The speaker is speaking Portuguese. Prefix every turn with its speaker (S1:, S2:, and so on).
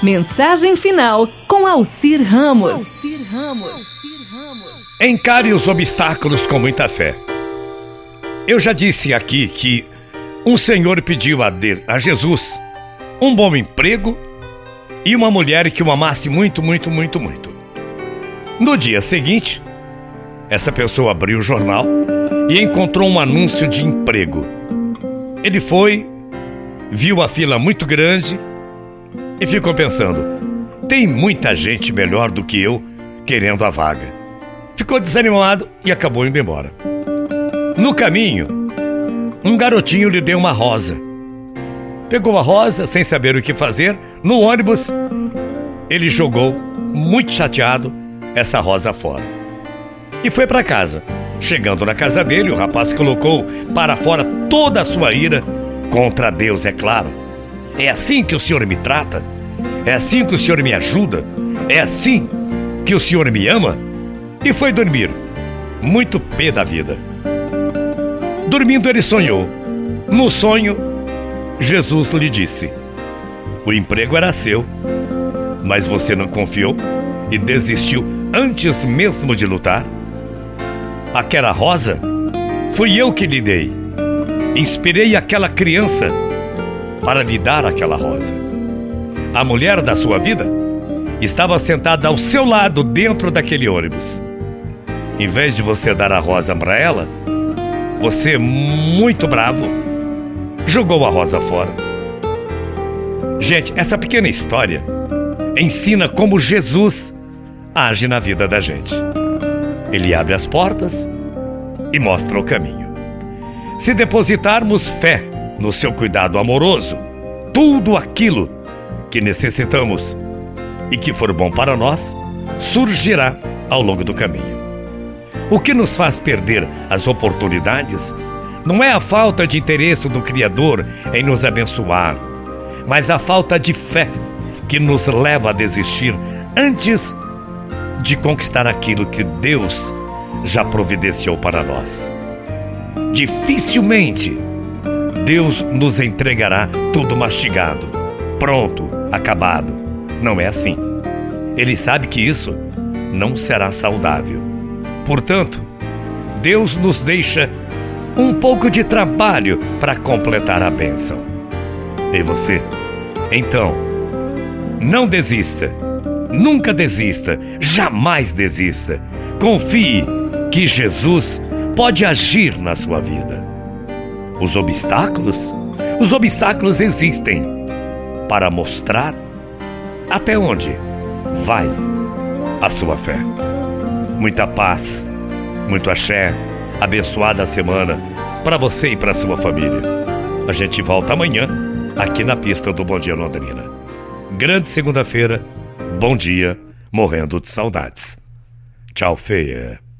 S1: Mensagem final com Alcir Ramos.
S2: Encare os obstáculos com muita fé. Eu já disse aqui que um senhor pediu a, de, a Jesus um bom emprego e uma mulher que o amasse muito, muito, muito, muito. No dia seguinte, essa pessoa abriu o jornal e encontrou um anúncio de emprego. Ele foi, viu a fila muito grande e ficou pensando: tem muita gente melhor do que eu querendo a vaga. Ficou desanimado e acabou indo embora. No caminho, um garotinho lhe deu uma rosa. Pegou a rosa sem saber o que fazer. No ônibus, ele jogou, muito chateado, essa rosa fora. E foi para casa. Chegando na casa dele, o rapaz colocou para fora toda a sua ira contra Deus, é claro é assim que o Senhor me trata? É assim que o Senhor me ajuda? É assim que o Senhor me ama? E foi dormir, muito pé da vida. Dormindo, ele sonhou. No sonho, Jesus lhe disse: O emprego era seu, mas você não confiou e desistiu antes mesmo de lutar? Aquela rosa fui eu que lhe dei. Inspirei aquela criança para lhe dar aquela rosa. A mulher da sua vida estava sentada ao seu lado dentro daquele ônibus. Em vez de você dar a rosa para ela, você, muito bravo, jogou a rosa fora. Gente, essa pequena história ensina como Jesus age na vida da gente. Ele abre as portas e mostra o caminho. Se depositarmos fé no seu cuidado amoroso, tudo aquilo que necessitamos e que for bom para nós surgirá ao longo do caminho. O que nos faz perder as oportunidades não é a falta de interesse do Criador em nos abençoar, mas a falta de fé que nos leva a desistir antes de conquistar aquilo que Deus já providenciou para nós. Dificilmente Deus nos entregará tudo mastigado, pronto, acabado. Não é assim. Ele sabe que isso não será saudável. Portanto, Deus nos deixa um pouco de trabalho para completar a bênção. E você? Então, não desista. Nunca desista. Jamais desista. Confie que Jesus pode agir na sua vida. Os obstáculos? Os obstáculos existem para mostrar até onde vai a sua fé. Muita paz, muito axé, abençoada semana para você e para sua família. A gente volta amanhã aqui na pista do Bom Dia Londrina. Grande segunda-feira, bom dia, morrendo de saudades. Tchau, feia.